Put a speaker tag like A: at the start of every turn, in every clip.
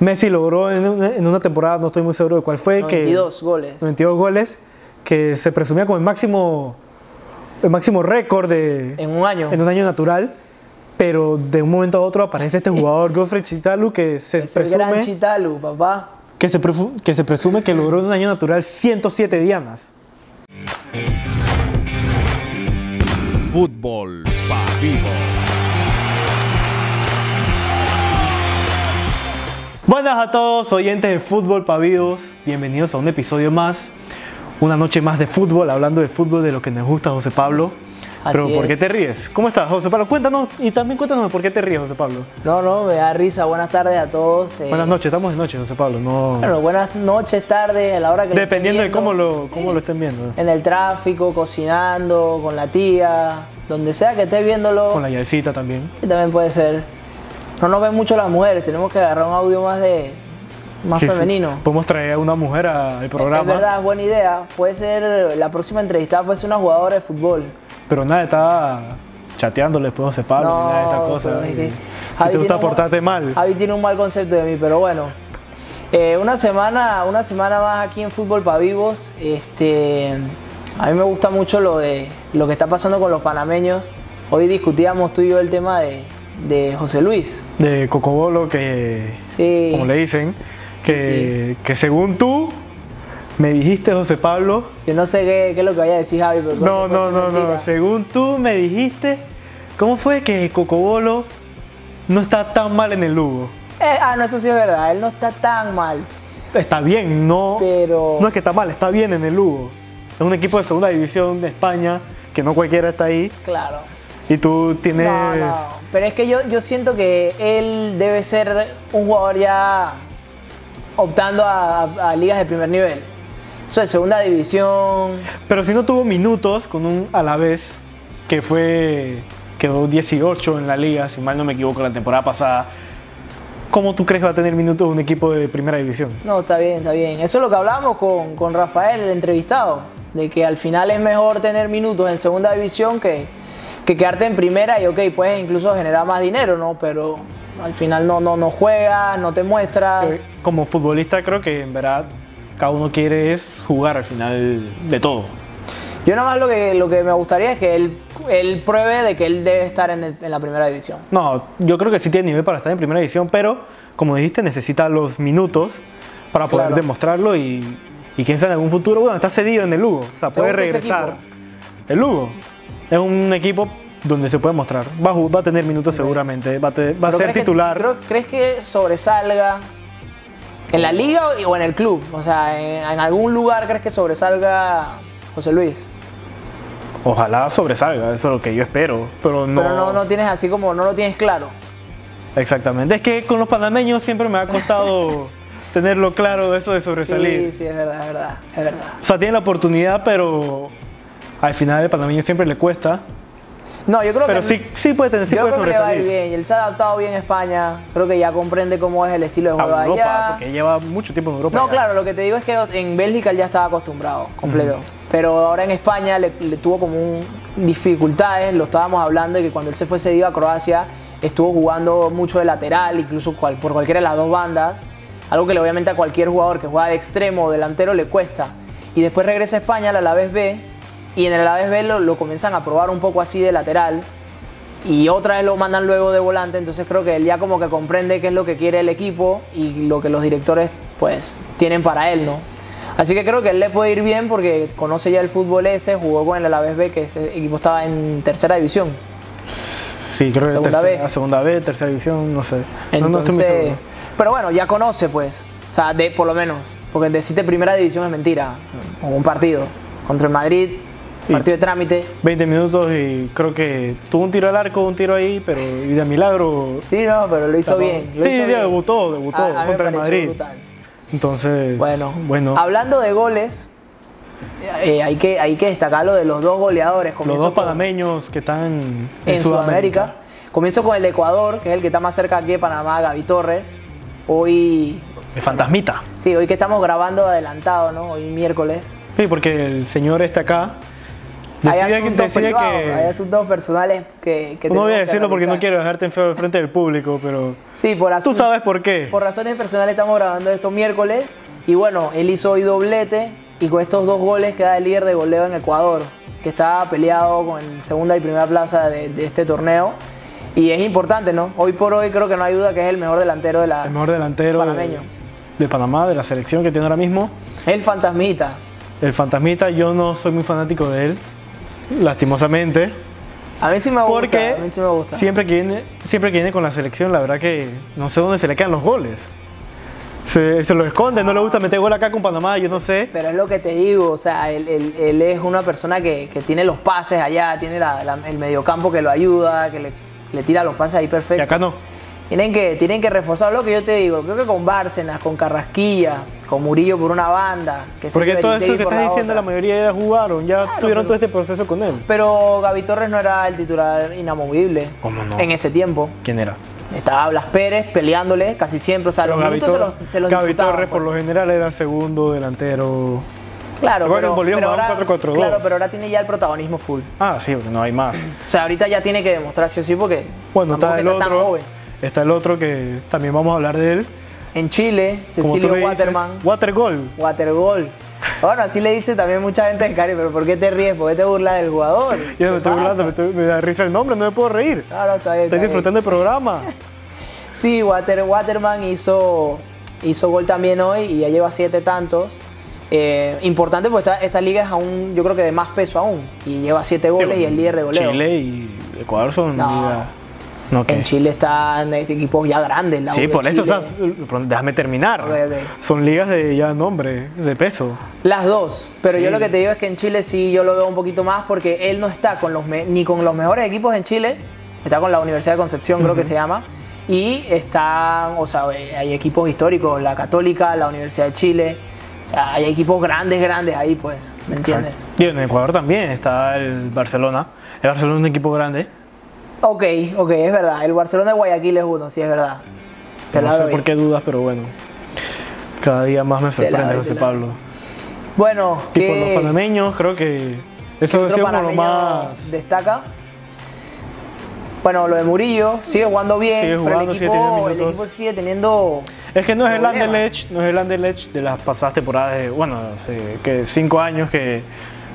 A: Messi logró en una, en una temporada, no estoy muy seguro de cuál fue,
B: 92
A: que,
B: goles.
A: 92 goles, que se presumía como el máximo, el máximo récord de,
B: En un año.
A: en un año natural, pero de un momento a otro aparece este jugador, Godfrey Chitalu, que se,
B: Es el gran
A: presume,
B: Chitalu, papá.
A: que, se que se presume que logró en un año natural 107 dianas.
C: Fútbol pa' vivo.
A: Buenas a todos, oyentes de Fútbol Pavidos. Bienvenidos a un episodio más. Una noche más de fútbol, hablando de fútbol, de lo que nos gusta, José Pablo.
B: Así
A: Pero ¿por qué
B: es.
A: te ríes? ¿Cómo estás, José Pablo? Cuéntanos y también cuéntanos de por qué te ríes, José Pablo.
B: No, no, me da risa. Buenas tardes a todos. eh,
A: Buenas noches, estamos de noche, José Pablo. No...
B: Bueno, buenas noches, tardes, a la hora que lo
A: Dependiendo de
B: estén
A: cómo
B: viendo.
A: lo, cómo lo estén viendo.
B: En el tráfico, cocinando, con la tía, donde sea que estés viéndolo.
A: Con la yalcita también.
B: y también puede ser. No nos ven mucho las mujeres, tenemos que agarrar un audio más de más femenino.
A: Podemos traer a una mujer al programa.
B: Es verdad, es buena idea. Puede ser la próxima entrevistada, puede ser una jugadora de fútbol.
A: Pero nada, está chateándole después José Pablo,
B: No,
A: ni nada de esas cosas.
B: es que Javi
A: te gusta portarte mal.
B: Javi tiene un mal concepto de mí, pero bueno. Eh, una semana, una semana más aquí en Fútbol para Vivos. Este, a mí me gusta mucho lo de lo que está pasando con los panameños. Hoy discutíamos tú y yo el tema de, de José Luis.
A: De Cocobolo, que
B: Sí.
A: como le dicen, que, que según tú me dijiste, José Pablo,
B: Yo no sé qué, qué es lo que vaya a decir Javi, pero
A: no, no, no, no, según tú me dijiste, ¿cómo fue que Cocobolo no está tan mal en el Lugo?
B: Eh, ah, no, eso sí es verdad. Él no está tan mal.
A: Está bien, no,
B: Pero-
A: no es que está mal, está bien en el Lugo. Es un equipo de segunda división de España, que no cualquiera está ahí,
B: Claro.
A: Y tú tienes...
B: No, no. Pero es que yo, yo siento que él debe ser un jugador ya optando a, a- a ligas de primer nivel. Eso de segunda división.
A: Pero si no tuvo minutos con un Alavés que fue quedó 18 en la liga, si mal no me equivoco, la temporada pasada. ¿Cómo tú crees que va a tener minutos un equipo de primera división?
B: No, está bien, está bien. Eso es lo que hablábamos con, con Rafael, el entrevistado. De que al final es mejor tener minutos en segunda división que, que quedarte en primera y ok, puedes incluso generar más dinero, ¿no? Pero al final no, no, no juegas, no te muestras.
A: Eh, Como futbolista creo que en verdad cada uno quiere es jugar al final de todo.
B: Yo nada más lo que, lo que me gustaría es que él, él pruebe de que él debe estar en, el- en la primera división.
A: No, yo creo que sí tiene nivel para estar en primera división, pero como dijiste, necesita los minutos para poder
B: Claro.
A: demostrarlo y, y quién sabe en algún futuro, bueno, está cedido en el Lugo, o sea,
B: ¿Te
A: puede regresar. El Lugo es un equipo donde se puede mostrar, va a, ju- va a tener minutos seguramente, va a, te- va a
B: Pero
A: ser
B: ¿crees que-
A: titular.
B: creo- ¿Crees que sobresalga en la liga o, en el club? O sea, en, en algún lugar crees que sobresalga José Luis.
A: Ojalá sobresalga, eso es lo que yo espero, pero no,
B: Pero no, no tienes así como, no lo tienes claro.
A: exactamente. Es que con los panameños siempre me ha costado tenerlo claro eso de sobresalir.
B: Sí, sí, es verdad, es verdad, es verdad.
A: O sea, tiene la oportunidad, pero al final el panameño siempre le cuesta.
B: No, yo creo
A: Pero
B: que
A: sí, sí puede tener, sí
B: yo
A: puede
B: creo que le va a ir bien. Y él se ha adaptado bien a España. Creo que ya comprende cómo es el estilo de
A: A
B: juego de
A: Europa,
B: allá.
A: porque lleva mucho tiempo en Europa.
B: No,
A: ya.
B: claro, lo que te digo es que en Bélgica él ya estaba acostumbrado, completo. Pero ahora en España le, le tuvo como un dificultades, lo estábamos hablando, de que cuando él se fue cedido a Croacia estuvo jugando mucho de lateral, incluso cual- por cualquiera de las dos bandas, algo que obviamente a cualquier jugador que juega de extremo o delantero le cuesta. Y después regresa a España al Alavés B, y en el Alavés B lo, lo comienzan a probar un poco así de lateral, y otra vez lo mandan luego de volante, entonces creo que él ya como que comprende qué es lo que quiere el equipo y lo que los directores pues tienen para él, ¿no? Así que creo que él le puede ir bien porque conoce ya el fútbol ese, jugó con el Alavés B, que ese equipo estaba en tercera división.
A: Sí, creo que
B: Segunda
A: tercera,
B: B.
A: segunda B, tercera división, no sé. No, no
B: Entonces,
A: seguro.
B: pero bueno, ya conoce pues, o sea, de, por lo menos, porque decirte primera división es mentira, o un partido contra el Madrid. Partido de trámite.
A: 20 minutos y creo que tuvo un tiro al arco, un tiro ahí, pero y de milagro.
B: Sí, no, pero lo hizo
A: tapó.
B: bien. lo
A: Sí,
B: hizo bien.
A: debutó, debutó
B: A- a
A: contra el Madrid.
B: brutal.
A: Entonces,
B: Bueno,
A: bueno
B: hablando de goles, eh, hay, que, hay que destacar lo de los dos goleadores.
A: los dos
B: con-
A: panameños que están en,
B: en Sudamérica. Comienzo con el de Ecuador, que es el que está más cerca aquí de Panamá, Gaby Torres. Hoy,
A: El fantasmita.
B: sí, hoy que estamos grabando adelantado, ¿no? Hoy miércoles.
A: Sí, porque el señor este acá
B: Hay asuntos privados,
A: que-
B: hay asuntos personales que, que
A: No voy a
B: que
A: decirlo porque no quiero dejarte en feo al frente del público, pero
B: Sí, por
A: tú sabes por qué.
B: Por razones personales estamos grabando esto miércoles y bueno, él hizo hoy doblete y con estos dos goles queda el líder de goleo en Ecuador, que está peleado con el segunda y primera plaza de, de este torneo. Y es importante, ¿no? Hoy por hoy creo que no hay duda que es el mejor delantero de la...
A: El mejor delantero de,
B: Panameño.
A: de Panamá, de la selección que tiene ahora mismo.
B: El fantasmita.
A: El fantasmita, yo no soy muy fanático de él, lastimosamente.
B: A mí sí me gusta.
A: Porque
B: a mí sí me gusta.
A: siempre que viene, siempre que viene con la selección, la verdad que no sé dónde se le quedan los goles. Se, se lo esconde, no le gusta meter gol acá con Panamá, yo no sé.
B: Pero es lo que te digo, o sea, él, él- él es una persona que, que tiene los pases allá, tiene la- la- el mediocampo que lo ayuda, que le, le tira los pases ahí
A: Y
B: perfecto.
A: acá no.
B: Tienen que, tienen que reforzar lo que yo te digo. Creo que con Bárcenas, con Carrasquilla, con Murillo por una banda. Que
A: Porque todo eso que estás
B: la
A: diciendo,
B: otra.
A: la mayoría ya jugaron, ya
B: Claro,
A: tuvieron
B: pero-
A: todo este proceso con él.
B: Pero Gaby Torres no era el titular inamovible
A: ¿Cómo no?
B: en ese tiempo.
A: ¿Quién era?
B: Estaba Blas Pérez peleándole casi siempre. O sea, los
A: Gaby
B: minutos se los, se los
A: Gaby Torres por
B: pues.
A: lo general era segundo delantero.
B: Claro, pero, ahora,
A: 4-4-2.
B: claro, pero ahora tiene ya el protagonismo full.
A: Ah, sí, porque no hay más.
B: O sea, ahorita ya tiene que demostrar sí o sí porque
A: Bueno, está el
B: tan joven.
A: Está el otro que también vamos a hablar de él.
B: En Chile, Cecilio Waterman,
A: Watergol.
B: Watergol. Bueno, así le dice también mucha gente de Cari, pero ¿por qué te ríes? ¿Por qué te burlas del jugador?
A: Yo no
B: ¿Qué
A: me estoy burlando, me, estoy- me da risa el nombre, no me puedo reír.
B: Claro, está bien.
A: Estoy disfrutando del programa.
B: Sí, Water, Waterman hizo, hizo gol también hoy y ya lleva siete tantos. Eh, importante porque esta, esta liga es aún, yo creo que de más peso aún. Y lleva siete goles y es líder de goleo.
A: Chile y Ecuador son
B: No.
A: liga- ¿qué?
B: En Chile están este, equipos ya grandes. la U
A: Sí,
B: de
A: por eso, o sea, déjame terminar.
B: Ok, ok.
A: Son ligas de ya nombre, de peso.
B: Las dos, pero yo
A: Sí.
B: lo que te digo es que en Chile sí yo lo veo un poquito más porque él no está con los ni con los mejores equipos en Chile, está con la Universidad de Concepción creo que se llama, y están, o sea, eh, hay equipos históricos, la Católica, la Universidad de Chile, o sea, hay equipos grandes, grandes ahí pues, ¿me entiendes?
A: Y en Ecuador también está el Barcelona. El Barcelona es un equipo grande.
B: Ok, ok, es verdad, el Barcelona de Guayaquil es uno, sí es verdad. Te
A: no
B: la
A: sé
B: doy.
A: por qué dudas, pero bueno. Cada día más me sorprende
B: doy, doy.
A: Pablo.
B: Bueno,
A: Y por los
B: ¿qué
A: panameños, creo que eso sido como lo más.
B: destaca? Bueno, lo de Murillo, sigue jugando bien,
A: Sigue
B: pero
A: jugando,
B: el
A: sigue teniendo
B: equipo, el equipo sigue teniendo
A: Es que no es el
B: problemas.
A: Anderlecht, no es el Anderlecht de las pasadas temporadas de, bueno, hace que cinco años que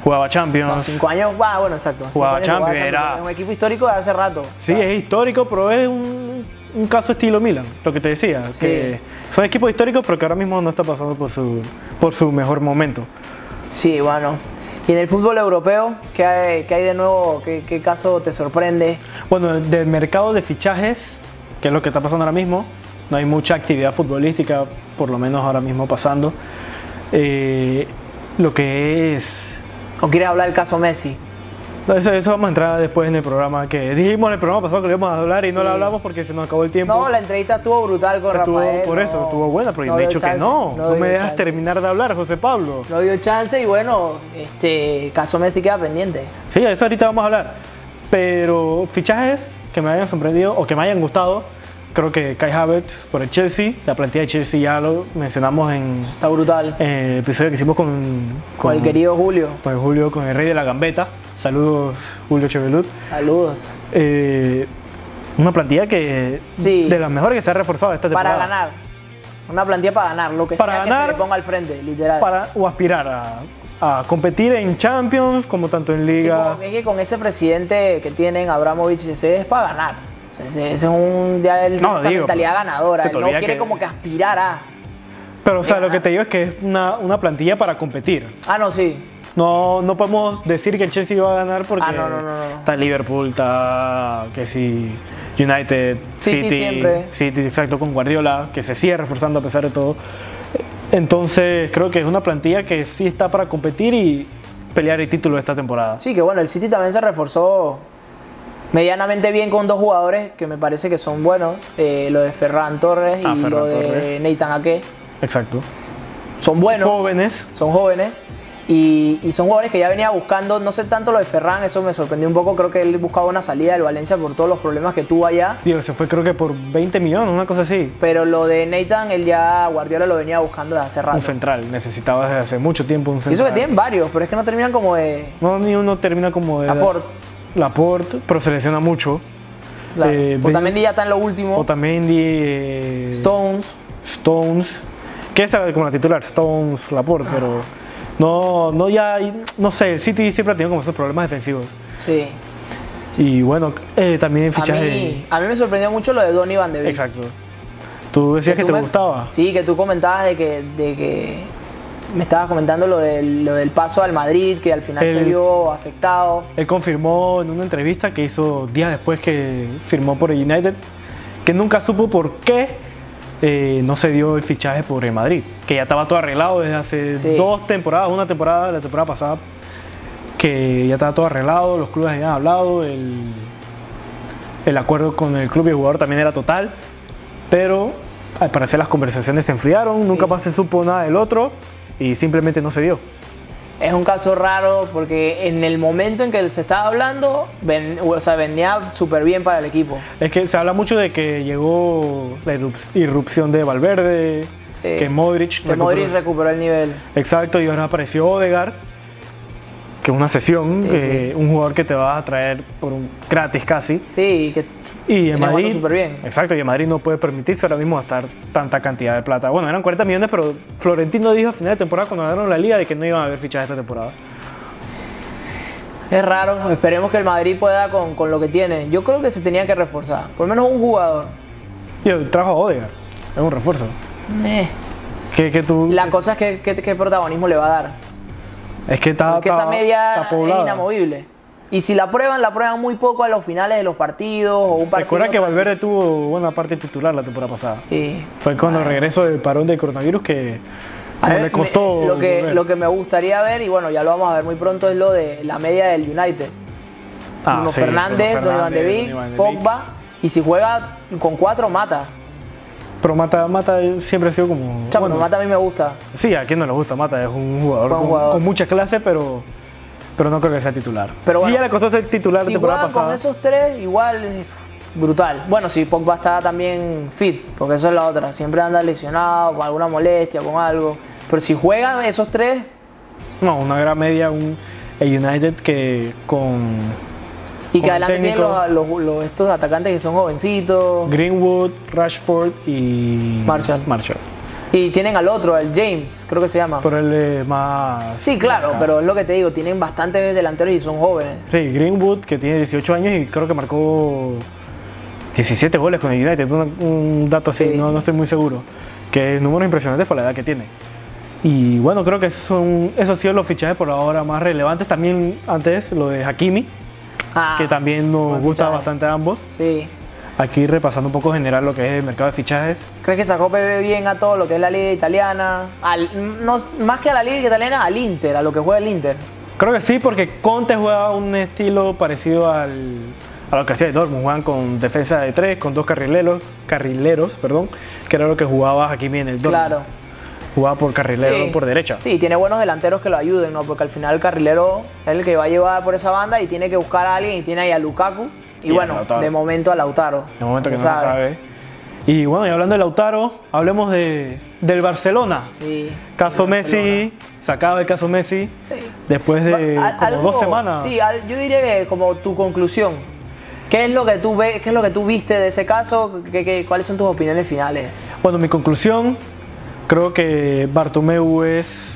A: jugaba Champions.
B: No, cinco años, ah, bueno, exacto.
A: Jugaba Champions, era-
B: Es un equipo histórico de hace rato.
A: Sí, es histórico, pero es un, un caso estilo Milan, lo que te decía. Que son equipos históricos, pero que ahora mismo no está pasando por su, por su mejor momento.
B: Sí, bueno. Y en el fútbol europeo, ¿qué hay, qué hay de nuevo? ¿Qué, qué caso te sorprende?
A: Bueno, del mercado de fichajes, que es lo que está pasando ahora mismo, no hay mucha actividad futbolística, por lo menos ahora mismo pasando. Eh, lo que es
B: ¿O quieres hablar del caso Messi?
A: No, Eso, eso vamos a entrar después en el programa que dijimos en el programa pasado que lo íbamos a hablar y no lo hablamos porque se nos acabó el tiempo.
B: No, la entrevista estuvo brutal con
A: Estuvo-
B: Rafael.
A: por eso,
B: no-
A: estuvo buena, pero
B: no
A: me he
B: dio
A: dicho que
B: chance,
A: no. No, me dejas
B: chance.
A: terminar de hablar, José Pablo.
B: No dio chance y bueno, este caso Messi queda pendiente.
A: Sí, eso ahorita vamos a hablar. Pero fichajes que me hayan sorprendido o que me hayan gustado, creo que Kai Havertz por el Chelsea, la plantilla de Chelsea ya lo mencionamos en,
B: Está brutal.
A: en el episodio que hicimos con,
B: Con el querido Julio.
A: con Julio, con el rey de la gambeta. Saludos, Julio Chevelut.
B: Saludos.
A: Eh, una plantilla que
B: Sí.
A: de las mejores que se ha reforzado esta
B: Para
A: temporada.
B: ganar. Una plantilla para ganar, lo que
A: Para
B: sea que se le ponga al frente, literal.
A: Para, o aspirar a, a competir en Champions como tanto en Liga.
B: como- es que con ese presidente que tienen, Abramovich, ese es para ganar. Sea, ese, ese es un. Ya él
A: No,
B: tiene esa
A: digo,
B: mentalidad ganadora. Él no quiere
A: que-
B: como que aspirar a.
A: Pero o sea, lo que te digo es que es una, una plantilla para competir.
B: Ah, no, sí.
A: No, no podemos decir que el Chelsea va a ganar porque
B: Ah, no, no, no, no.
A: está Liverpool, está que si United,
B: City
A: City,
B: siempre.
A: City, exacto, con Guardiola, que se sigue reforzando a pesar de todo. Entonces creo que es una plantilla que sí está para competir y pelear el título de esta temporada.
B: Sí, que bueno, el City también se reforzó medianamente bien con dos jugadores que me parece que son buenos. eh, lo de Ferran Torres y
A: Ah, Ferran
B: lo de
A: Torres.
B: Nathan Ake.
A: Exacto.
B: Son buenos.
A: Jóvenes,
B: son jóvenes. Y, y son jugadores que ya venía buscando, no sé tanto lo de Ferran, eso me sorprendió un poco, creo que él buscaba una salida del Valencia por todos los problemas que tuvo allá.
A: Digo, se fue creo que por 20 millones, una cosa así.
B: Pero lo de Nathan, él ya, Guardiola lo venía buscando desde hace rato.
A: Un central, necesitaba desde hace mucho tiempo un
B: Y
A: central.
B: eso que tienen varios, pero es que no terminan como de
A: No, ni uno termina como de...
B: Laporte.
A: Laporte, pero se lesiona mucho.
B: Claro.
A: Eh,
B: Otamendi ya está en lo último.
A: Otamendi, eh,
B: Stones.
A: Stones, que es como la titular, Stones, Laporte, pero no, no ya, no sé, el City siempre ha tenido como esos problemas defensivos.
B: Sí.
A: Y bueno, eh, también
B: A
A: fichaje
B: mí, a mí me sorprendió mucho lo de Donny Van de Beek.
A: Exacto. Tú decías que,
B: tú
A: te
B: me-
A: gustaba.
B: Sí, que tú comentabas de que, de que me estabas comentando lo del, lo del paso al Madrid, que al final se vio afectado.
A: Él confirmó en una entrevista que hizo días después que firmó por el United que nunca supo por qué eh, no se dio el fichaje por el Madrid, que ya estaba todo arreglado desde hace
B: Sí.
A: dos temporadas, una temporada, la temporada pasada, que ya estaba todo arreglado, los clubes habían hablado, el, el acuerdo con el club y el jugador también era total, pero al parecer las conversaciones se enfriaron, nunca más se supo nada del otro y simplemente no se dio.
B: Es un caso raro porque en el momento en que se estaba hablando, ven- o sea, venía súper bien para el equipo.
A: Es que se habla mucho de que llegó la irrup- irrupción de Valverde,
B: Sí.
A: que Modric.
B: Que Modric
A: recuperó-
B: recuperó el nivel.
A: Exacto, y ahora apareció Odegar, que es una sesión,
B: Sí,
A: que
B: sí.
A: un jugador que te va a traer por un gratis casi.
B: Sí, que
A: Y en Madrid.
B: bien.
A: Exacto, y en Madrid no puede permitirse ahora mismo gastar tanta cantidad de plata. Bueno, eran 40 millones, pero Florentino dijo a final de temporada cuando ganaron la liga de que no iban a haber fichajes esta temporada.
B: es raro. Esperemos que el Madrid pueda con, con lo que tiene. Yo creo que se tenía que reforzar. Por lo menos un jugador.
A: Y trajo a Odegar, es un refuerzo.
B: Eh.
A: Que, que tú,
B: La cosa es que, que- qué protagonismo le va a dar.
A: es que está,
B: Porque esa
A: está-
B: media es inamovible. Y si la prueban, la prueban muy poco a los finales de los partidos o un partido.
A: Recuerda que Valverde tuvo buena parte titular la temporada pasada.
B: Sí.
A: Fue con el regreso del parón del coronavirus que
B: A ver,
A: le costó.
B: me- lo, que,
A: volver.
B: lo que me gustaría ver, y bueno, ya lo vamos a ver muy pronto, es lo de la media del United.
A: Ah,
B: Bruno
A: sí,
B: Fernández,
A: Bruno
B: Donny Van de
A: Fernández,
B: Beek, Pogba. Y si juega con cuatro, mata.
A: Pero Mata, Mata siempre ha sido como.
B: Chamo,
A: bueno,
B: Mata a mí me gusta.
A: Sí, a quien no le gusta Mata, es un jugador, con,
B: jugador.
A: con mucha clase, pero, pero no creo que sea titular.
B: Pero bueno,
A: ya le costó ser titular
B: Si
A: la temporada
B: juegan con
A: pasada.
B: esos tres, igual es brutal. Bueno, si Pogba está también fit, porque eso es la otra. Siempre anda lesionado, con alguna molestia, con algo. Pero si juegan esos tres,
A: No, una gran media, un United que con
B: y que adelante tienen los, los- los- estos atacantes que son jovencitos.
A: Greenwood, Rashford y
B: Marshall.
A: Marshall.
B: Y tienen al otro, el James, creo que se llama.
A: Pero él es más.
B: Sí, claro, pero es lo que te digo, tienen bastantes delanteros y son jóvenes.
A: Sí, Greenwood, que tiene 18 años y creo que marcó 17 goles con el United. Un, un dato así,
B: Sí,
A: no,
B: sí.
A: no estoy muy seguro. Que es números impresionantes por la edad que tiene. Y bueno, creo que esos, son, esos han sido los fichajes por ahora más relevantes. También antes lo de Hakimi,
B: Ah,
A: que también nos gusta
B: fichaje.
A: bastante a ambos.
B: Sí.
A: Aquí repasando un poco general lo que es el mercado de fichajes.
B: ¿Crees que sacó PB bien a todo lo que es la liga italiana? Al- no, más que a la liga italiana, al Inter, a lo que juega el Inter.
A: Creo que sí, porque Conte juega un estilo parecido al, a lo que hacía el Dortmund. Juegan con defensa de tres, con dos carrileros, carrileros perdón, que era lo que jugaba Hakimi en el Dortmund.
B: Claro.
A: Jugaba por carrilero
B: Sí.
A: por derecha.
B: Sí, tiene buenos delanteros que lo ayuden, ¿no? Porque al final el carrilero es el que va a llevar por esa banda y tiene que buscar a alguien y tiene ahí a Lukaku. Y, bueno, de momento a Lautaro.
A: De momento que
B: se
A: no se sabe. Y bueno, y hablando de Lautaro, hablemos de, del Barcelona.
B: Sí.
A: Caso Messi, sacado el caso Messi,
B: Sí.
A: después de como
B: algo-
A: dos semanas.
B: Sí, yo diría que como tu conclusión. ¿Qué es lo que tú ves, qué es lo que tú viste de ese caso? ¿Qué, qué- cuáles son tus opiniones finales?
A: Bueno, mi conclusión, creo que Bartomeu es...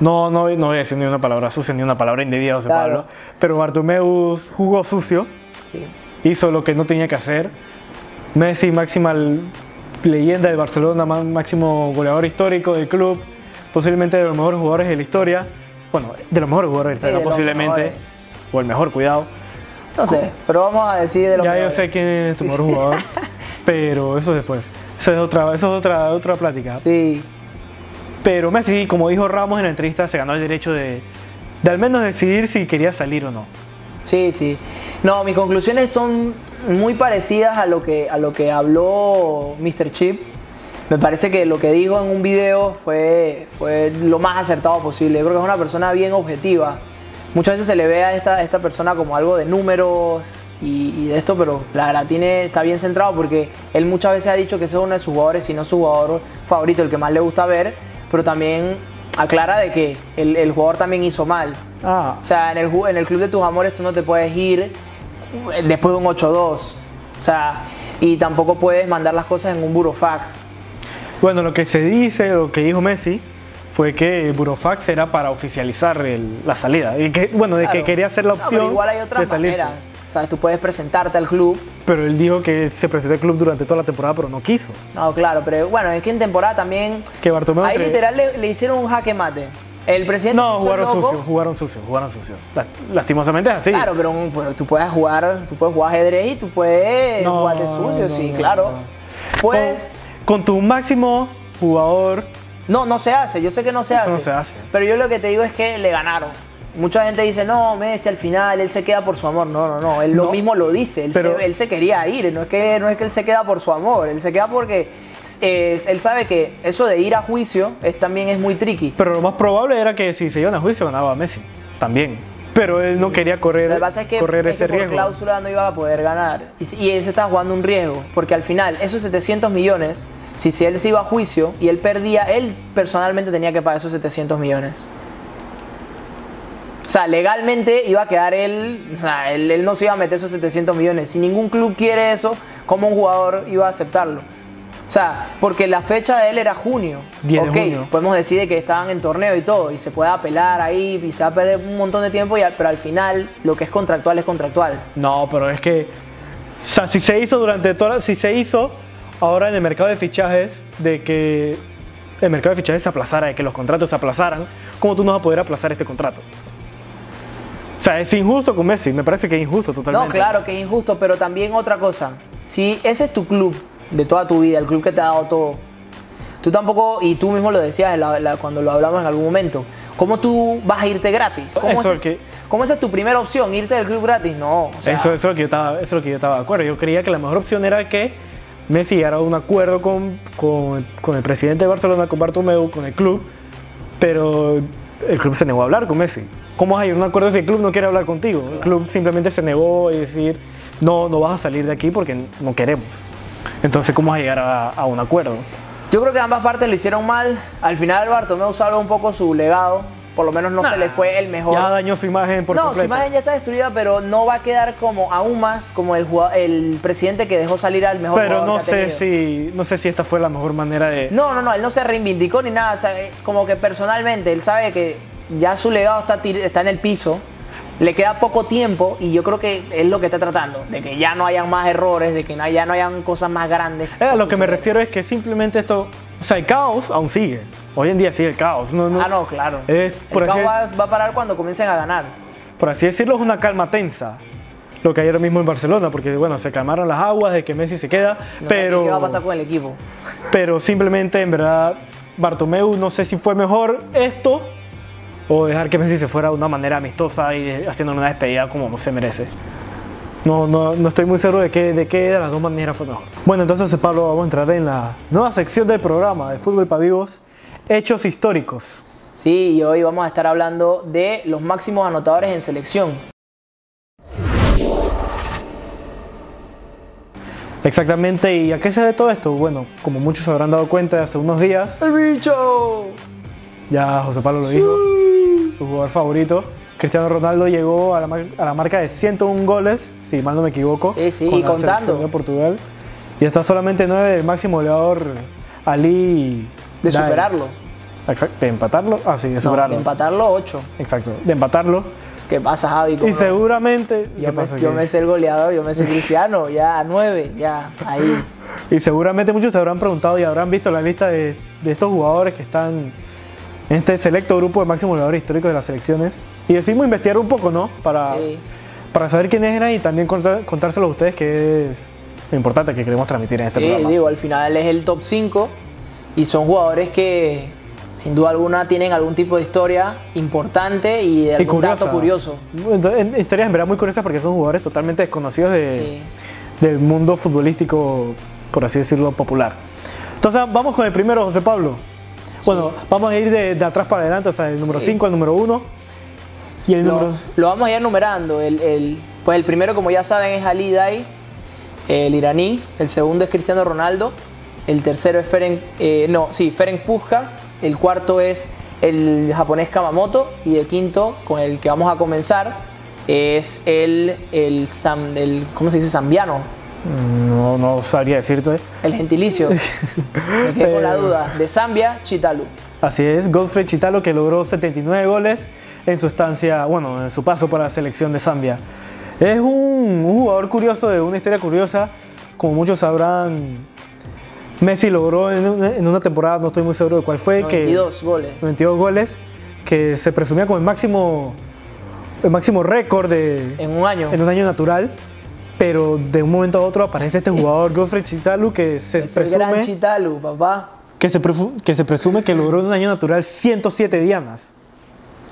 A: No, no, no voy a decir ni una palabra sucia ni una palabra indebida, José
B: Claro.
A: Pablo, pero Bartomeu jugó sucio,
B: Sí.
A: hizo lo que no tenía que hacer. Messi, máxima leyenda del Barcelona, má- máximo goleador histórico del club, posiblemente de los mejores jugadores de la historia. Bueno, de los mejores jugadores de la
B: Sí,
A: historia, posiblemente. O el mejor, cuidado.
B: No sé, pero vamos a decir de los
A: Ya yo
B: mejores.
A: sé quién es tu mejor jugador, pero eso después. Eso es otra, eso es otra, otra plática.
B: Sí,
A: Pero Messi, como dijo Ramos en la entrevista, se ganó el derecho de, de al menos decidir si quería salir o no.
B: sí, sí. No, mis conclusiones son muy parecidas a lo que, a lo que habló Mr. Chip. me parece que lo que dijo en un video fue, fue lo más acertado posible. Yo creo que es una persona bien objetiva. Muchas veces se le ve a esta, esta persona como algo de números y, y de esto, pero la verdad tiene, está bien centrado porque él muchas veces ha dicho que ese es uno de sus jugadores, si no su jugador favorito, el que más le gusta ver, pero también aclara de que el, el jugador también hizo mal.
A: Ah,
B: O sea, en el, en el club de tus amores tú no te puedes ir después de un 8-2. O sea, y tampoco puedes mandar las cosas en un burofax.
A: bueno, lo que se dice, lo que dijo Messi, fue que el Burofax era para oficializar el- la salida. Y que, bueno, de que quería hacer la
B: No,
A: opción
B: pero igual hay
A: de
B: otras
A: salirse.
B: maneras. ¿Sabes? Tú puedes presentarte al club.
A: Pero él dijo que se presentó al club durante toda la temporada, pero no quiso.
B: No, claro, pero bueno, es que en temporada también.
A: Que Bartomeu
B: Ahí literal le, le hicieron un jaque mate. El presidente.
A: No, jugaron
B: loco.
A: sucio, jugaron sucio, jugaron sucio. La- Lastimosamente es así.
B: Claro, pero, pero tú puedes jugar, tú puedes jugar ajedrez y tú puedes
A: No,
B: jugar de sucio,
A: no,
B: sí,
A: no,
B: claro. Pues.
A: Con, con tu máximo jugador,
B: No, no se hace, yo sé que no se
A: Eso
B: hace.
A: no se hace.
B: Pero yo lo que te digo es que le ganaron. Mucha gente dice, no, Messi al final, él se queda por su amor. No, no, no, él lo
A: No,
B: mismo lo dice, él,
A: pero-
B: se, él se quería ir, no es, que, no es que él se queda por su amor, él se queda porque eh, él sabe que eso de ir a juicio es, también es muy tricky.
A: pero lo más probable era que si se iban a juicio ganaba Messi. También. Pero él no quería correr,
B: Lo que pasa es que,
A: correr
B: es
A: ese
B: que por
A: riesgo.
B: cláusula no iba a poder ganar. Y, y él se estaba jugando un riesgo, porque al final esos 700 millones, si, si él se iba a juicio y él perdía, él personalmente tenía que pagar esos 700 millones. O sea, legalmente iba a quedar él, o sea, él, él no se iba a meter esos 700 millones. Si ningún club quiere eso, ¿cómo un jugador iba a aceptarlo? O sea, porque la fecha de él era junio.
A: 10 de
B: Ok,
A: junio.
B: podemos decir de que estaban en torneo y todo, y se puede apelar ahí, y se va a perder un montón de tiempo, y al- pero al final lo que es contractual es contractual.
A: No, pero es que. O sea, si se hizo durante toda. Si se hizo ahora en el mercado de fichajes, de que el mercado de fichajes se aplazara, de que los contratos se aplazaran, ¿cómo tú no vas a poder aplazar este contrato? O sea, es injusto con Messi, me parece que es injusto totalmente.
B: No, claro que es injusto, pero también otra cosa. Si ese es tu club de toda tu vida, el club que te ha dado todo, tú tampoco, y tú mismo lo decías la- la- cuando lo hablamos en algún momento, ¿cómo tú vas a irte gratis? ¿Cómo,
A: Eso
B: ese-
A: que-
B: cómo esa es tu primera opción, irte del club gratis? No, o sea,
A: eso, eso es lo que yo estaba, eso es lo que yo estaba de acuerdo. Yo creía que la mejor opción era que Messi llegara a un acuerdo con, con, con el presidente de Barcelona, con Bartomeu, con el club, pero el club se negó a hablar con Messi. ¿Cómo vas a ir a un acuerdo si el club no quiere hablar contigo? El club simplemente se negó y decir, no, no vas a salir de aquí porque no queremos. Entonces, ¿cómo vas a llegar a, a un acuerdo?
B: Yo creo que ambas partes lo hicieron mal. Al final Bartomeu salva un poco su legado. Por lo menos no se le fue el mejor.
A: Ya dañó su imagen por
B: no, su
A: completo.
B: imagen ya está destruida, pero no va a quedar como aún más como el, el presidente que dejó salir al mejor
A: Pero
B: jugador
A: no
B: que
A: sé, si, no sé si esta fue la mejor manera de...
B: No, no, no, él no se reivindicó ni nada. o sea, eh, como que personalmente él sabe que ya su legado está, está en el piso. Le queda poco tiempo y yo creo que es lo que está tratando, de que ya no hayan más errores, de que no- ya no hayan cosas más grandes.
A: Eh, a lo que me refiero es que simplemente esto, o sea, el caos aún sigue. Hoy en día sigue el caos. No, no-
B: Ah, no, claro.
A: Por,
B: el caos va, va a parar cuando comiencen a ganar.
A: por así decirlo, es una calma tensa. Lo que hay ahora mismo en Barcelona, porque bueno, se calmaron las aguas de que Messi se queda,
B: No
A: pero,
B: ¿Qué va a pasar con el equipo?
A: pero simplemente en verdad Bartomeu no sé si fue mejor esto o dejar que Messi se fuera de una manera amistosa y haciendo una despedida como se merece. No, no, no estoy muy seguro de qué, de qué de las dos maneras fue mejor. Bueno, entonces Pablo, vamos a entrar en la nueva sección del programa de Fútbol para Vivos, Hechos Históricos.
B: Sí, y hoy vamos a estar hablando de los máximos anotadores en selección.
A: Exactamente, ¿y a qué se debe todo esto? Bueno, como muchos se habrán dado cuenta hace unos días,
B: ¡El bicho!
A: ya José Pablo lo dijo, su jugador favorito, Cristiano Ronaldo llegó a la, mar- a la marca de 101 goles, si mal no me equivoco,
B: Sí, sí,
A: con
B: y
A: la
B: contando.
A: de Portugal. Y está solamente 9 del máximo goleador Ali.
B: De superarlo.
A: Exacto, de empatarlo. Ah, sí, de
B: No,
A: superarlo.
B: de empatarlo 8.
A: Exacto, de empatarlo.
B: ¿Qué pasa, Javi? ¿Cómo
A: Y seguramente.
B: Yo,
A: ¿qué
B: me, yo me sé el goleador, yo me sé Cristiano, ya 9, ya ahí.
A: Y seguramente muchos se habrán preguntado y habrán visto la lista de, de estos jugadores que están en este selecto grupo de máximos goleadores históricos de las selecciones. Y decidimos investigar un poco, ¿no? Para,
B: Sí.
A: para saber quiénes eran y también contárselos a ustedes, que es lo importante que queremos transmitir en este
B: Sí,
A: programa.
B: digo, al final es el top 5 y son jugadores que sin duda alguna tienen algún tipo de historia importante y de algún dato curioso.
A: Entonces, historias en verdad muy curiosas porque son jugadores totalmente desconocidos de,
B: Sí.
A: del mundo futbolístico, por así decirlo, popular. Entonces vamos con el primero, José Pablo. Bueno, vamos a ir de, de atrás para adelante, o sea, el número
B: Sí.
A: 5 al número 1. Y el
B: Lo,
A: número...
B: lo vamos a ir numerando. El, el- pues el primero, como ya saben, es Ali Dai, el iraní. El segundo es Cristiano Ronaldo. El tercero es Ferenc, eh, no, sí, Ferenc Puskas. El cuarto es el japonés Kamamoto. Y el quinto, con el que vamos a comenzar, es el, el, Sam- el ¿cómo se dice? Zambiano.
A: No, no sabría decirte.
B: El gentilicio. Me quedé con la
A: Pero-
B: duda. De Zambia, Chitalu.
A: Así es, Godfrey Chitalo que logró 79 goles en su estancia, bueno, en su paso para la selección de Zambia. Es un, un jugador curioso, de una historia curiosa. Como muchos sabrán, Messi logró en una, en una temporada, no estoy muy seguro de cuál fue,
B: 92 goles.
A: que 92 goles, que se presumía como el máximo, el máximo récord de,
B: En un año.
A: en un año natural. Pero de un momento a otro aparece este jugador, Godfrey Chitalu, que se
B: Es el gran
A: presume
B: Chitalu, papá.
A: que se, que se presume que logró en un año natural 107 dianas.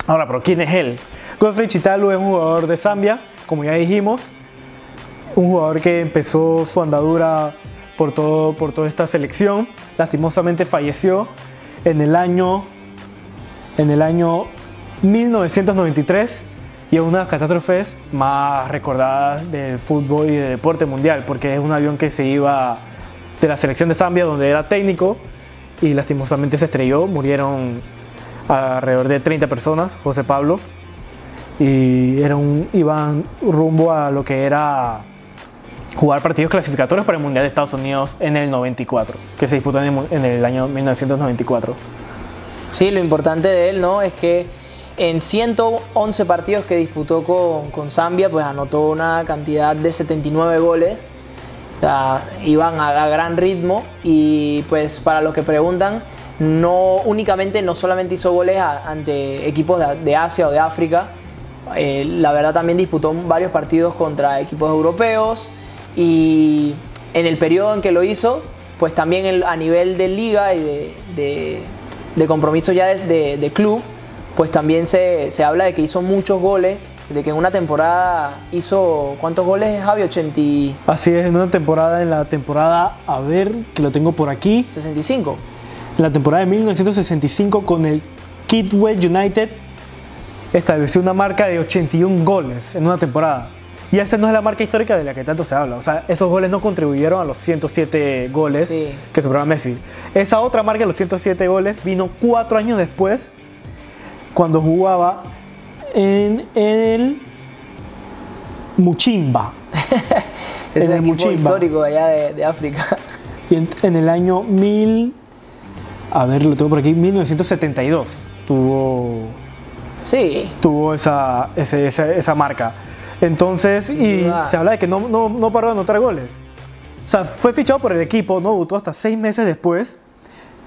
A: Ahora, pero ¿quién es él? Godfrey Chitalu es un jugador de Zambia, como ya dijimos, un jugador que empezó su andadura por, todo, por toda esta selección. Lastimosamente falleció en el año, en el año 1993 y es una de las catástrofes más recordadas del fútbol y del deporte mundial, porque es un avión que se iba de la selección de Zambia, donde era técnico, y lastimosamente se estrelló. Murieron alrededor de 30 personas, José Pablo, y era un, iban rumbo a lo que era jugar partidos clasificatorios para el Mundial de Estados Unidos en el 94, que se disputó en el, año 1994.
B: Sí, lo importante de él, ¿no? Es que en 111 partidos que disputó con, con Zambia, pues anotó una cantidad de 79 goles. Iban a, gran ritmo y pues para los que preguntan, no únicamente, no solamente hizo goles a- ante equipos de, de Asia o de África, eh, la verdad también disputó varios partidos contra equipos europeos y en el periodo en que lo hizo, pues también a nivel de liga y de, de, de compromiso ya de- de club, pues también se, se habla de que hizo muchos goles, de que en una temporada hizo, ¿cuántos goles Javi? 80 y
A: Así es, en una temporada, en la temporada, a ver, que lo tengo por aquí,
B: 65.
A: en la temporada de 1965 con el Kidwell United estableció una marca de 81 goles en una temporada. Y esa no es la marca histórica de la que tanto se habla. O sea, esos goles no contribuyeron a los 107 goles
B: Sí.
A: que sobraba Messi. Esa otra marca de los 107 goles vino cuatro años después, cuando jugaba en el Muchimba.
B: Es
A: En el
B: equipo
A: Muchimba.
B: histórico allá de, de África.
A: Y en, en el año 1000, a ver, lo tengo por aquí, 1972 tuvo,
B: Sí,
A: tuvo esa, ese- esa, esa marca. Entonces,
B: Sin
A: y
B: duda.
A: se habla de que no, no, no paró de anotar goles. O sea, fue fichado por el equipo, no debutó hasta seis meses después.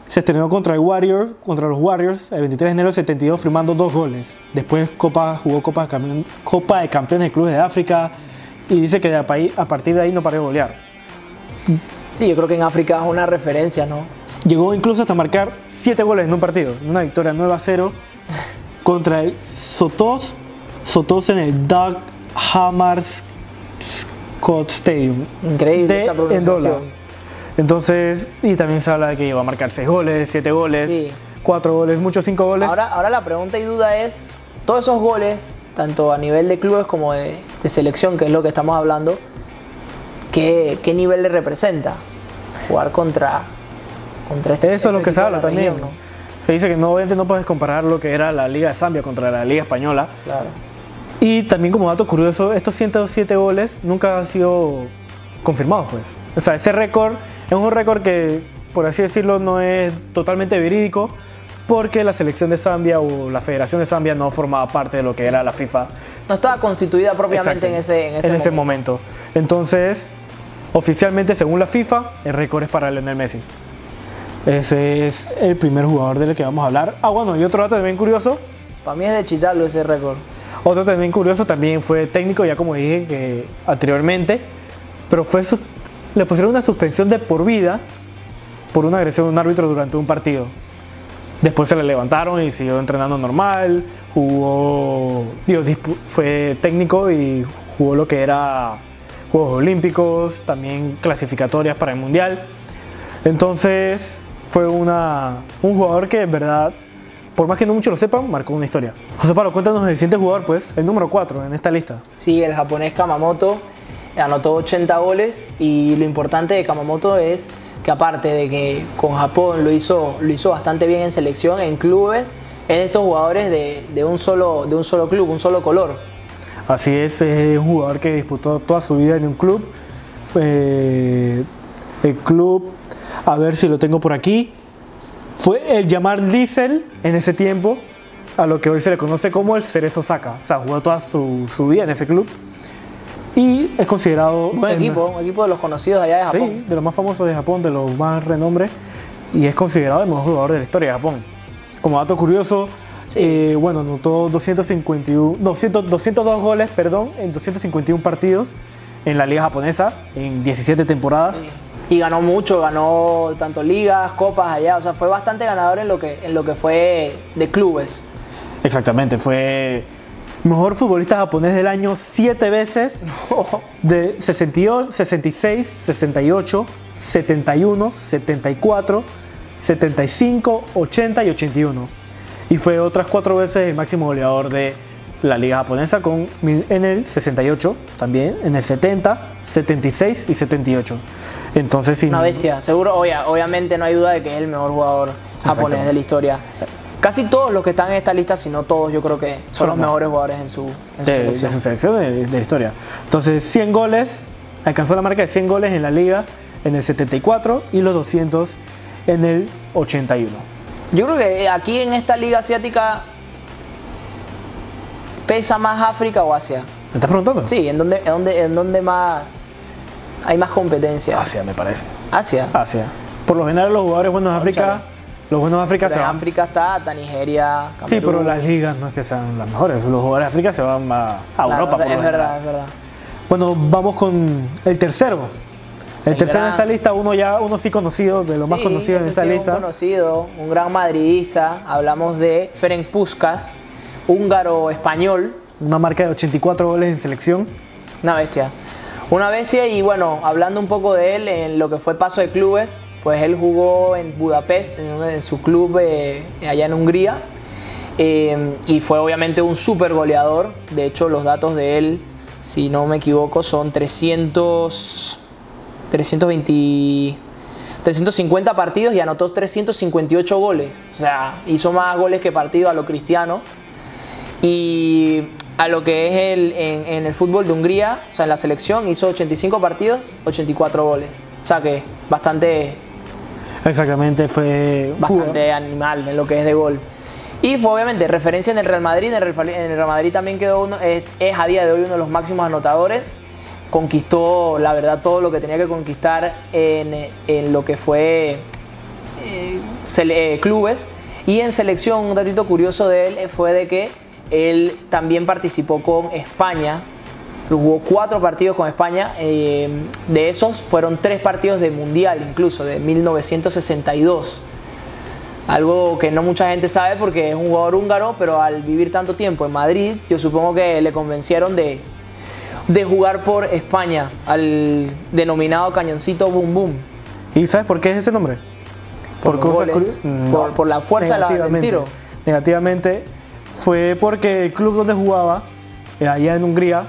A: Se estrenó contra el Warriors, contra los Warriors, el 23 de enero del 72, firmando dos goles. Después Copa, jugó Copa Copa de Campeones de Clubes de África y dice que de a, partir de ahí no paró de golear.
B: sí, yo creo que en África es una referencia, ¿no?
A: Llegó incluso hasta marcar 7 goles en un partido, en una victoria 9 a 0 contra el Sotos, Sotos en el Doug Scott Stadium.
B: Increíble
A: de
B: esa pronunciación.
A: Entonces, y también se habla de que llegó a marcar 6 goles, 7 goles,
B: Sí.
A: 4 goles, muchos 5 goles.
B: Ahora, ahora la pregunta y duda es, todos esos goles, tanto a nivel de clubes como de, de selección, que es lo que estamos hablando, ¿qué, qué nivel le representa jugar contra, contra este
A: Eso es lo
B: este
A: que se habla
B: la
A: también.
B: región,
A: Se dice que no, obviamente no puedes comparar lo que era la Liga de Zambia contra la Liga Española.
B: Claro.
A: Y también como dato curioso, estos 107 goles nunca han sido confirmados, pues. O sea, ese récord es un récord que, por así decirlo, no es totalmente verídico, porque la selección de Zambia o la Federación de Zambia no formaba parte de lo que era la FIFA.
B: No estaba constituida propiamente en ese, en ese, momento.
A: momento. Entonces, oficialmente, según la FIFA, el récord es para Lionel Messi. Ese es el primer jugador del que vamos a hablar. Ah, bueno, y otro dato también curioso,
B: Para mí es de Chitalo ese récord.
A: Otro también curioso, también fue técnico, ya como dije que anteriormente, pero fue su- le pusieron una suspensión de por vida por una agresión de un árbitro durante un partido. Después se le levantaron y siguió entrenando normal, jugó, digo, fue técnico y jugó lo que era Juegos Olímpicos, también clasificatorias para el Mundial. Entonces fue una, un jugador que en verdad, por más que no muchos lo sepan, marcó una historia. José Pablo, cuéntanos el siguiente jugador, pues, el número 4 en esta lista.
B: Sí, el japonés Kamamoto anotó 80 goles y lo importante de Kamamoto es que aparte de que con Japón lo hizo, lo hizo bastante bien en selección, en clubes, es de estos jugadores de, de un solo, de un solo club, un solo color.
A: Así es, es un jugador que disputó toda su vida en un club. Eh, el club, a ver si lo tengo por aquí, fue el llamar Diesel en ese tiempo, a lo que hoy se le conoce como el Cerezo Osaka. O sea, jugó toda su, su vida en ese club. Y es considerado...
B: Buen
A: el-
B: equipo, un equipo de los conocidos allá de Japón.
A: Sí, de los más famosos de Japón, de los más renombre. Y es considerado el mejor jugador de la historia de Japón. Como dato curioso,
B: Sí.
A: eh, bueno, anotó 251, 200, 202 goles, perdón, en 251 partidos en la liga japonesa en 17 temporadas.
B: Y ganó mucho, ganó tanto ligas, copas allá, o sea, fue bastante ganador en lo que, en lo que fue de clubes.
A: Exactamente, fue mejor futbolista japonés del año 7 veces, de 68, 66, 68, 71, 74, 75, 80 y 81. Y fue otras cuatro veces el máximo goleador de la liga japonesa con, en el 68 también, en el 70, 76 y 78. Entonces, sin-
B: Una bestia, seguro, obvia- obviamente no hay duda de que es el mejor jugador japonés de la historia. Casi todos los que están en esta lista, si no todos, yo creo que son
A: Son
B: los mejores jugadores en su, en su
A: de, de
B: selección.
A: su selección de, de la historia. Entonces, 100 goles, alcanzó la marca de 100 goles en la liga en el 74 y los 200 en el 81.
B: Yo creo que aquí en esta liga asiática pesa más África o Asia.
A: ¿Me estás preguntando?
B: Sí, ¿en dónde, en dónde, en dónde más hay más competencia?
A: Asia, me parece.
B: Asia.
A: Asia. Por lo general, los jugadores buenos de África. Los buenos de África
B: Pero
A: se
B: en
A: van.
B: África está hasta Nigeria,
A: Sí, pero
B: Camerún.
A: las ligas no es que sean las mejores. Los jugadores de África se van a, a
B: Claro,
A: Europa. por
B: es verdad,
A: general.
B: es verdad.
A: Bueno, vamos con el tercero. El,
B: El
A: tercero en
B: gran-
A: esta lista, uno ya, uno sí conocido, de los más conocidos en esta
B: sí
A: lista.
B: Un conocido, un gran madridista. Hablamos de Ferenc Puskas, húngaro-español,
A: Una marca de 84 goles en selección.
B: una bestia. Una bestia y bueno, hablando un poco de él en lo que fue paso de clubes, pues él jugó en Budapest, en, su club eh, allá en Hungría. eh, y fue obviamente un súper goleador. De hecho, los datos de él, si no me equivoco, son 300, 320, 350 partidos y anotó 358 goles. O sea, hizo más goles que partidos a lo cristiano. Y a lo que es el, en, en el fútbol de Hungría, o sea, en la selección, hizo 85 partidos, 84 goles. O sea que bastante,
A: Exactamente, fue
B: bastante animal en lo que es de gol. Y fue obviamente referencia en el Real Madrid. En el Real, en el Real Madrid también quedó uno, es, es a día de hoy uno de los máximos anotadores. Conquistó, la verdad, todo lo que tenía que conquistar en, en lo que fue eh, sele- eh, clubes. Y en selección, un datito curioso de él fue de que él también participó con España. Jugó cuatro partidos con España. eh, de esos fueron tres partidos de mundial, incluso de 1962. Algo que no mucha gente sabe porque es un jugador húngaro, pero al vivir tanto tiempo en Madrid, yo supongo que le convencieron de, de jugar por España, al denominado cañoncito Boom Boom.
A: ¿Y sabes por qué es ese nombre?
B: Por los goles, por- por la fuerza del
A: Negativamente.
B: tiro.
A: Negativamente fue porque el club donde jugaba, eh, allá en Hungría,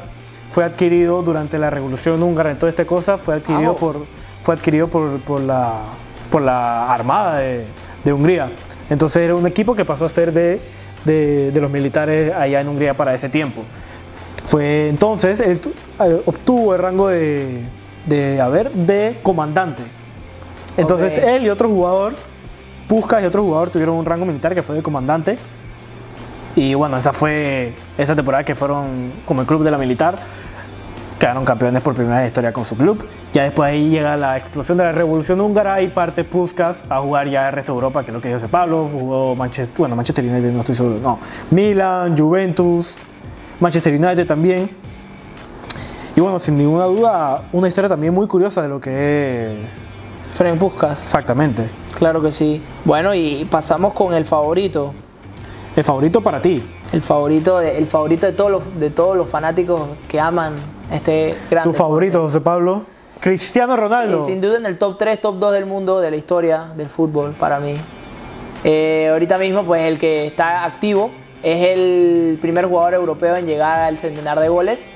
A: fue adquirido durante la revolución húngara toda esta cosa, fue adquirido
B: Ah, oh.
A: por, fue adquirido por, por la, por la Armada de, de Hungría. Entonces era un equipo que pasó a ser de, de- de los militares allá en Hungría para ese tiempo. Fue entonces, él eh, obtuvo el rango de, de, a ver, de comandante. Entonces él y otro jugador, Puskas y otro jugador tuvieron un rango militar que fue de comandante. Y bueno, esa fue esa temporada que fueron como el club de la militar. Quedaron campeones por primera vez en la historia con su club. Ya después ahí llega la explosión de la revolución húngara y parte Puskas a jugar ya el resto de Europa, que es lo que dice Pablo. Jugó Manchester, bueno, Manchester United, no estoy seguro, no. Milan, Juventus, Manchester United también. Y bueno, sin ninguna duda, una historia también muy curiosa de lo que es
B: Ferenc Puskas.
A: exactamente.
B: Claro que sí. Bueno, y pasamos con el favorito.
A: El favorito para ti.
B: El favorito de, el favorito de todos los, de todos los fanáticos que aman este
A: Tu favorito, José Pablo. Cristiano Ronaldo.
B: Sin duda en el top 3, top 2 del mundo de la historia del fútbol para mí. Eh, ahorita mismo, pues el que está activo es el primer jugador europeo en llegar al centenar de goles.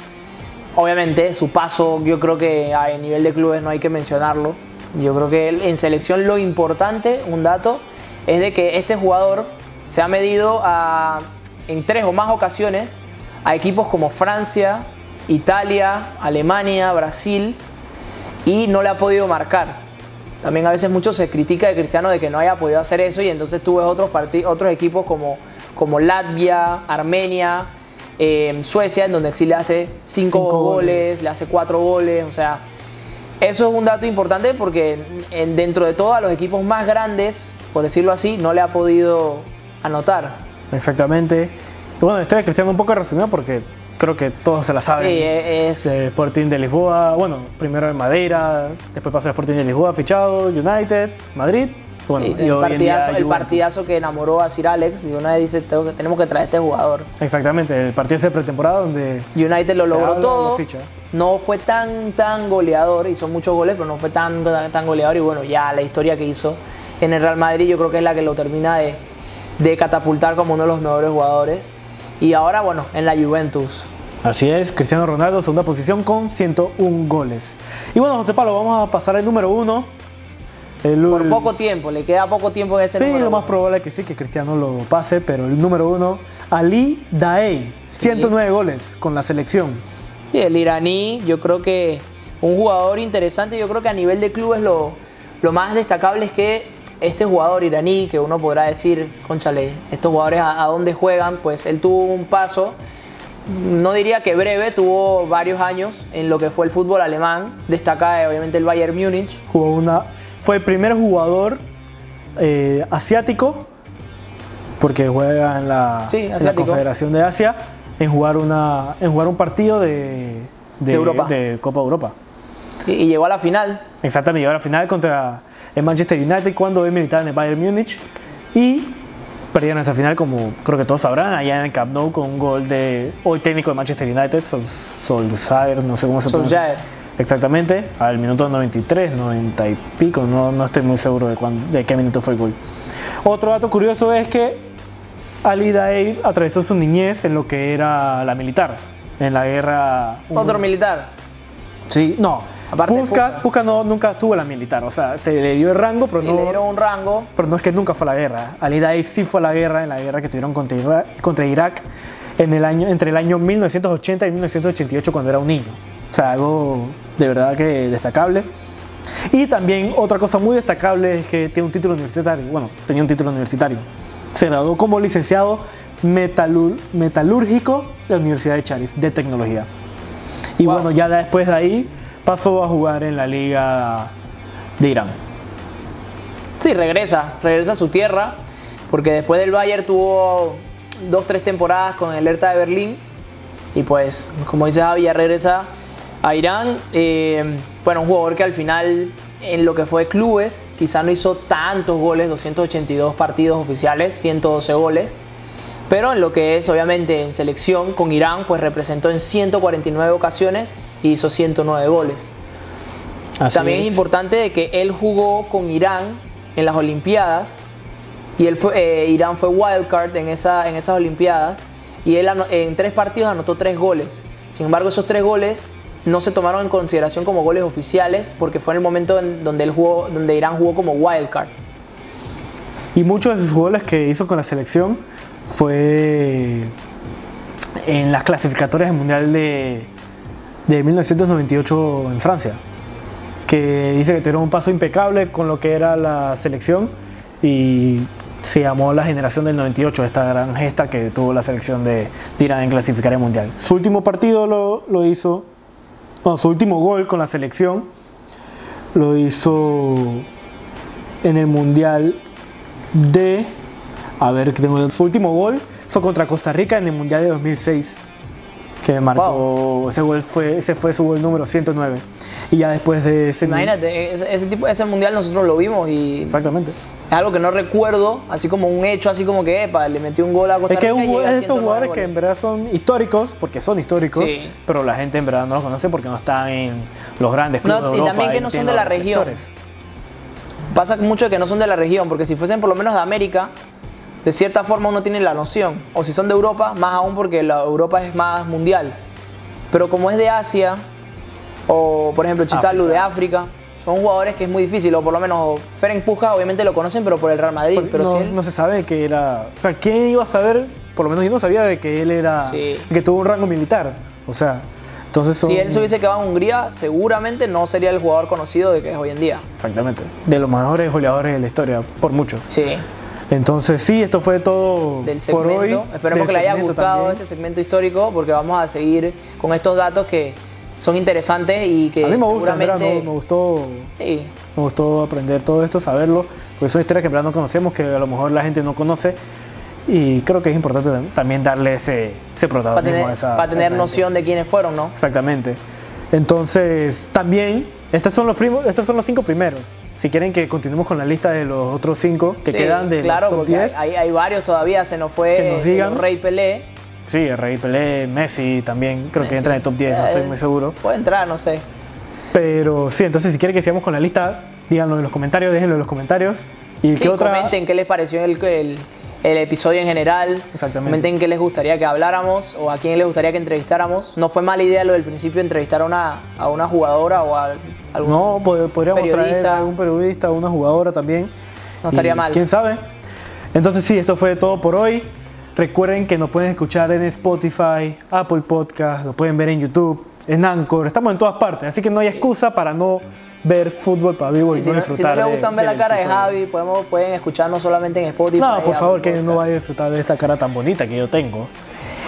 B: Obviamente, su paso, yo creo que a nivel de clubes no hay que mencionarlo. Yo creo que en selección lo importante, un dato, es de que este jugador se ha medido a, en tres o más ocasiones a equipos como Francia, Italia, Alemania, Brasil y no le ha podido marcar. También a veces mucho se critica de Cristiano de que no haya podido hacer eso y entonces tú ves otros, otros equipos como, como Latvia, Armenia, eh, Suecia, en donde sí le hace cinco, goles, le hace cuatro goles, o sea, eso es un dato importante porque dentro de todo a los equipos más grandes, por decirlo así, no le ha podido anotar.
A: Exactamente. Y bueno, estoy Cristiano un poco resumido porque creo que todos se la saben. Sí,
B: es...
A: Sporting de Lisboa, bueno, primero en Madeira, después pasó a Sporting de Lisboa, fichado, United, Madrid. Bueno,
B: el, partidazo, el partidazo que enamoró a Sir Alex, y una vez dice, tenemos que traer a este jugador.
A: Exactamente, el partido de pretemporada donde...
B: United lo logró todo, no fue tan, tan goleador, hizo muchos goles, pero no fue tan, tan goleador y bueno, ya la historia que hizo en el Real Madrid yo creo que es la que lo termina de, de catapultar como uno de los mejores jugadores. Y ahora, bueno, en la Juventus.
A: Así es, Cristiano Ronaldo, segunda posición con 101 goles. Y bueno, José Pablo, vamos a pasar al número uno.
B: Por poco tiempo, le queda poco tiempo en ese
A: Sí, lo más probable es que sí, que Cristiano lo pase, pero el número uno, Ali Daei, 109 goles con la selección.
B: Sí, el iraní, yo creo que un jugador interesante, yo creo que a nivel de clubes lo, lo más destacable es que este jugador iraní, que uno podrá decir, conchale, estos jugadores a, a dónde juegan, pues él tuvo un paso no diría que breve, tuvo varios años en lo que fue el fútbol alemán. Destaca obviamente el Bayern Múnich.
A: Jugó una, fue el primer jugador eh, asiático, porque juega en la, Confederación de Asia, en jugar, una, en jugar un partido de, de, Copa Europa.
B: Y, llegó a la final.
A: Exactamente, llegó a la final contra el Manchester United cuando es militar en el Bayern Múnich. Y perdieron esa final, como creo que todos sabrán, allá en el Camp Nou con un gol de hoy técnico de Manchester United, Sol, Solskjaer, no sé cómo se pronuncia. Exactamente, al minuto 93, 90 y pico, no, no estoy muy seguro de, de qué minuto fue el gol. Otro dato curioso es que Ali Daei atravesó su niñez en lo que era la militar, en la guerra...
B: ¿Otro militar?
A: Sí, no, Puskas, no, nunca estuvo en la militar, o sea, se le dio el rango, pero no.
B: Le dieron un rango.
A: Pero no es que nunca fue a la guerra. Ali Daei sí fue a la guerra, en la guerra que tuvieron contra Irak, contra Irak en el año, entre el año 1980 y 1988, cuando era un niño. O sea, algo de verdad que destacable. Y también otra cosa muy destacable es que tiene un título universitario. Bueno, tenía un título universitario. Se graduó como licenciado metalúrgico de la Universidad de Charis de tecnología. Y bueno, ya después de ahí pasó a jugar en la liga de Irán.
B: Sí, regresa, regresa a su tierra, porque después del Bayern tuvo dos, tres temporadas con el Hertha de Berlín, y pues, como dice Javi, ya regresa a Irán. Eh, bueno, un jugador que al final, en lo que fue clubes, quizá no hizo tantos goles, 282 partidos oficiales, 112 goles, pero en lo que es obviamente en selección con Irán, pues representó en 149 ocasiones y hizo 109 goles. También es. importante de que él jugó con Irán en las Olimpiadas y él fue, eh, Irán fue wildcard en, esa, en esas Olimpiadas y él en tres partidos anotó tres goles. Sin embargo, esos tres goles no se tomaron en consideración como goles oficiales porque fue en el momento en donde, él jugó, donde Irán jugó como wildcard.
A: Y muchos de sus goles que hizo con la selección fue en las clasificatorias del Mundial de, de 1998 en Francia, que dice que tuvieron un paso impecable con lo que era la selección y se llamó la generación del 98, esta gran gesta que tuvo la selección de, Irán en clasificar el Mundial. Su último partido lo, lo hizo, su último gol con la selección lo hizo en el Mundial de, a ver, tengo su último gol fue contra Costa Rica en el Mundial de 2006 que marcó, ese, gol fue, ese fue su gol número 109. Y ya después de ese...
B: Imagínate, ese, tipo, ese mundial nosotros lo vimos y...
A: Exactamente.
B: Es algo que no recuerdo, así como un hecho, así como que, epa, le metió un gol a Costa Rica.
A: Es
B: que
A: es estos jugadores que en verdad son históricos, porque son históricos, pero la gente en verdad no los conoce porque no están en los grandes clubes
B: No,
A: de
B: y
A: Europa,
B: también
A: ahí
B: que no son de la región.
A: reflectores.
B: Pasa mucho que no son de la región, porque si fuesen por lo menos de América, de cierta forma uno tiene la noción. O si son de Europa, más aún porque la Europa es más mundial. Pero como es de Asia, o por ejemplo Chitalu de África, son jugadores que es muy difícil, o por lo menos Ferenc Puja obviamente lo conocen, pero por el Real Madrid.
A: Porque
B: pero
A: no,
B: si él-
A: no se sabe que era. O sea, ¿quién iba a saber? Por lo menos yo no sabía de que él era.
B: Sí.
A: que tuvo un rango militar. O sea, entonces son.
B: si él se hubiese quedado en Hungría, seguramente no sería el jugador conocido de que es hoy en día.
A: Exactamente. De los mejores goleadores de la historia, por muchos.
B: Sí,
A: Entonces, sí, esto fue todo
B: del
A: por hoy.
B: Esperemos que le haya gustado
A: también.
B: este segmento histórico, porque vamos a seguir con estos datos que son interesantes y que
A: A mí me gusta, me, me gustó,
B: Sí,
A: me gustó aprender todo esto, saberlo, porque son historias que en verdad no conocemos, que a lo mejor la gente no conoce, y creo que es importante tam- también darle ese, ese
B: para
A: protagonismo
B: tener,
A: a esa
B: para
A: a
B: tener
A: esa
B: noción de quiénes fueron, ¿no?
A: Exactamente. Entonces, también, estos son los primos, estos son los cinco primeros. Si quieren que continuemos con la lista de los otros cinco que
B: Sí,
A: quedan de
B: claro,
A: top
B: porque
A: 10,
B: hay, hay varios todavía, se nos fue
A: Que nos digan.
B: Rey Pelé.
A: sí, el Rey Pelé, Messi también, creo que entra en el top 10, no estoy
B: Eh,
A: muy seguro.
B: Puede entrar, no sé.
A: Pero sí, entonces si quieren que sigamos con la lista, díganlo en los comentarios, déjenlo en los comentarios. ¿Y
B: Sí,
A: qué otra?
B: comenten qué les pareció el, el- el episodio en general.
A: Exactamente.
B: Comenten qué les gustaría que habláramos o a quién les gustaría que entrevistáramos. No fue mala idea lo del principio entrevistar a una, a una jugadora o a algún...
A: No, pod- podríamos traer
B: periodista.
A: a algún periodista, una jugadora también.
B: No estaría
A: Y
B: mal.
A: ¿Quién sabe? Entonces sí, esto fue todo por hoy. Recuerden que nos pueden escuchar en Spotify, Apple Podcast, lo pueden ver en YouTube, en Anchor, estamos en todas partes, así que no hay excusa para no ver fútbol para vivo y,
B: Y si
A: no
B: no, si no
A: disfrutar.
B: les
A: de-
B: gustan ver la cara de. Javi, podemos, pueden escucharnos solamente en Spotify.
A: No, por favor, que no vaya a disfrutar de esta cara tan bonita que yo tengo.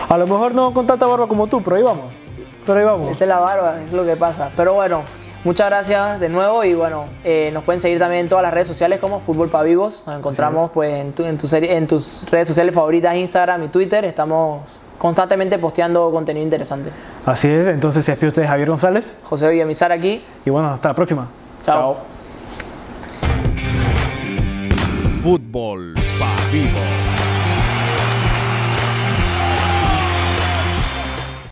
A: A lo mejor no con tanta barba como tú, pero ahí vamos. Pero ahí vamos.
B: Esta es la barba, es lo que pasa. Pero bueno, muchas gracias de nuevo y bueno, eh, nos pueden seguir también en todas las redes sociales como Fútbol para Vivos. Nos encontramos
A: es.
B: pues en, tu- en, tu serie- en tus redes sociales favoritas, Instagram y Twitter. Estamos constantemente posteando contenido interesante.
A: Así es, entonces se despide usted Javier González
B: José Villamizar aquí.
A: y bueno, hasta la próxima.
B: Chao.
C: Fútbol pa' vivo.